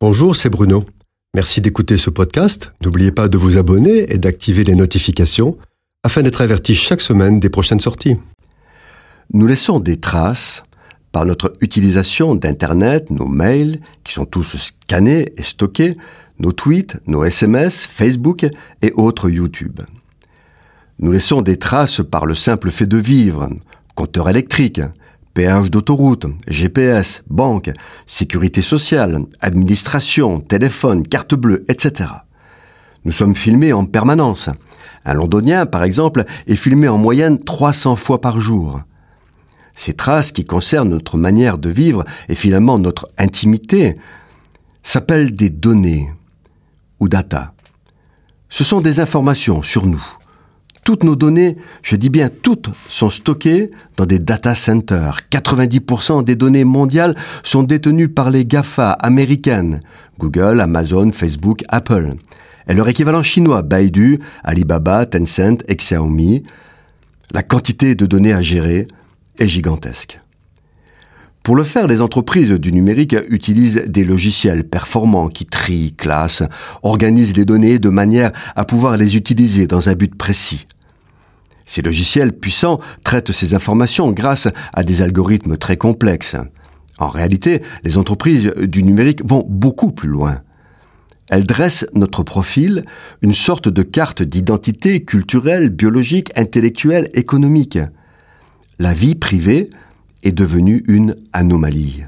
Bonjour, c'est Bruno. Merci d'écouter ce podcast. N'oubliez pas de vous abonner et d'activer les notifications afin d'être averti chaque semaine des prochaines sorties. Nous laissons des traces par notre utilisation d'Internet, nos mails, qui sont tous scannés et stockés, nos tweets, nos SMS, Facebook et autres YouTube. Nous laissons des traces par le simple fait de vivre, compteur électrique, péage d'autoroute, GPS, banque, sécurité sociale, administration, téléphone, carte bleue, etc. Nous sommes filmés en permanence. Un londonien, par exemple, est filmé en moyenne 300 fois par jour. Ces traces qui concernent notre manière de vivre et finalement notre intimité s'appellent des données ou data. Ce sont des informations sur nous, toutes nos données, je dis bien toutes, sont stockées dans des data centers. 90% des données mondiales sont détenues par les GAFA américaines, Google, Amazon, Facebook, Apple. Et leur équivalent chinois, Baidu, Alibaba, Tencent Xiaomi. La quantité de données à gérer est gigantesque. Pour le faire, les entreprises du numérique utilisent des logiciels performants qui trient, classent, organisent les données de manière à pouvoir les utiliser dans un but précis. Ces logiciels puissants traitent ces informations grâce à des algorithmes très complexes. En réalité, les entreprises du numérique vont beaucoup plus loin. Elles dressent notre profil, une sorte de carte d'identité culturelle, biologique, intellectuelle, économique. La vie privée est devenue une anomalie.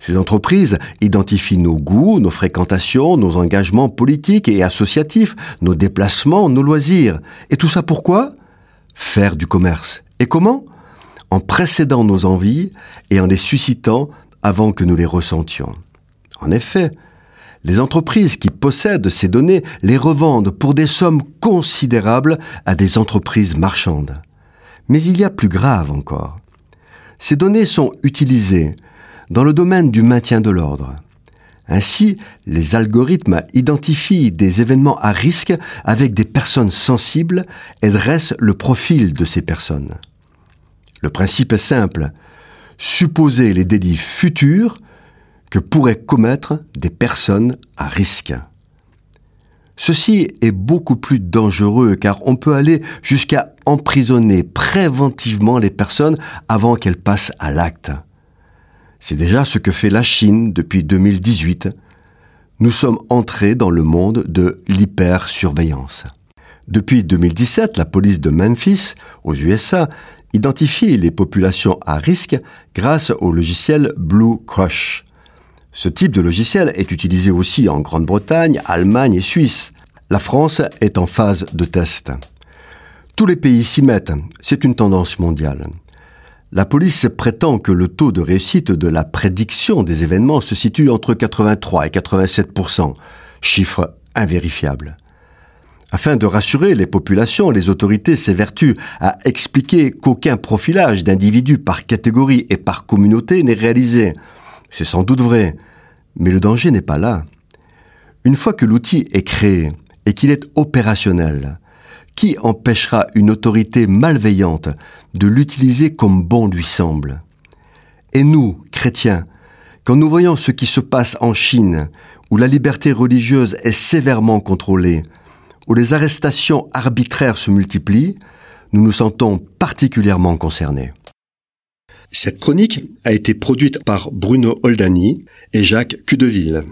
Ces entreprises identifient nos goûts, nos fréquentations, nos engagements politiques et associatifs, nos déplacements, nos loisirs. Et tout ça pourquoi? Faire du commerce. Et comment? En précédant nos envies et en les suscitant avant que nous les ressentions. En effet, les entreprises qui possèdent ces données les revendent pour des sommes considérables à des entreprises marchandes. Mais il y a plus grave encore. Ces données sont utilisées dans le domaine du maintien de l'ordre. Ainsi, les algorithmes identifient des événements à risque avec des personnes sensibles et dressent le profil de ces personnes. Le principe est simple. Supposer les délits futurs que pourraient commettre des personnes à risque. Ceci est beaucoup plus dangereux car on peut aller jusqu'à emprisonner préventivement les personnes avant qu'elles passent à l'acte. C'est déjà ce que fait la Chine depuis 2018. Nous sommes entrés dans le monde de l'hypersurveillance. Depuis 2017, la police de Memphis, aux USA, identifie les populations à risque grâce au logiciel Blue Crush. Ce type de logiciel est utilisé aussi en Grande-Bretagne, Allemagne et Suisse. La France est en phase de test. Tous les pays s'y mettent, c'est une tendance mondiale. La police prétend que le taux de réussite de la prédiction des événements se situe entre 83 et 87% chiffre invérifiable. Afin de rassurer les populations, les autorités s'évertuent à expliquer qu'aucun profilage d'individus par catégorie et par communauté n'est réalisé. C'est sans doute vrai, mais le danger n'est pas là. Une fois que l'outil est créé et qu'il est opérationnel, qui empêchera une autorité malveillante de l'utiliser comme bon lui semble? Et nous, chrétiens, quand nous voyons ce qui se passe en Chine, où la liberté religieuse est sévèrement contrôlée, où les arrestations arbitraires se multiplient, nous nous sentons particulièrement concernés. Cette chronique a été produite par Bruno Oldani et Jacques Cudeville.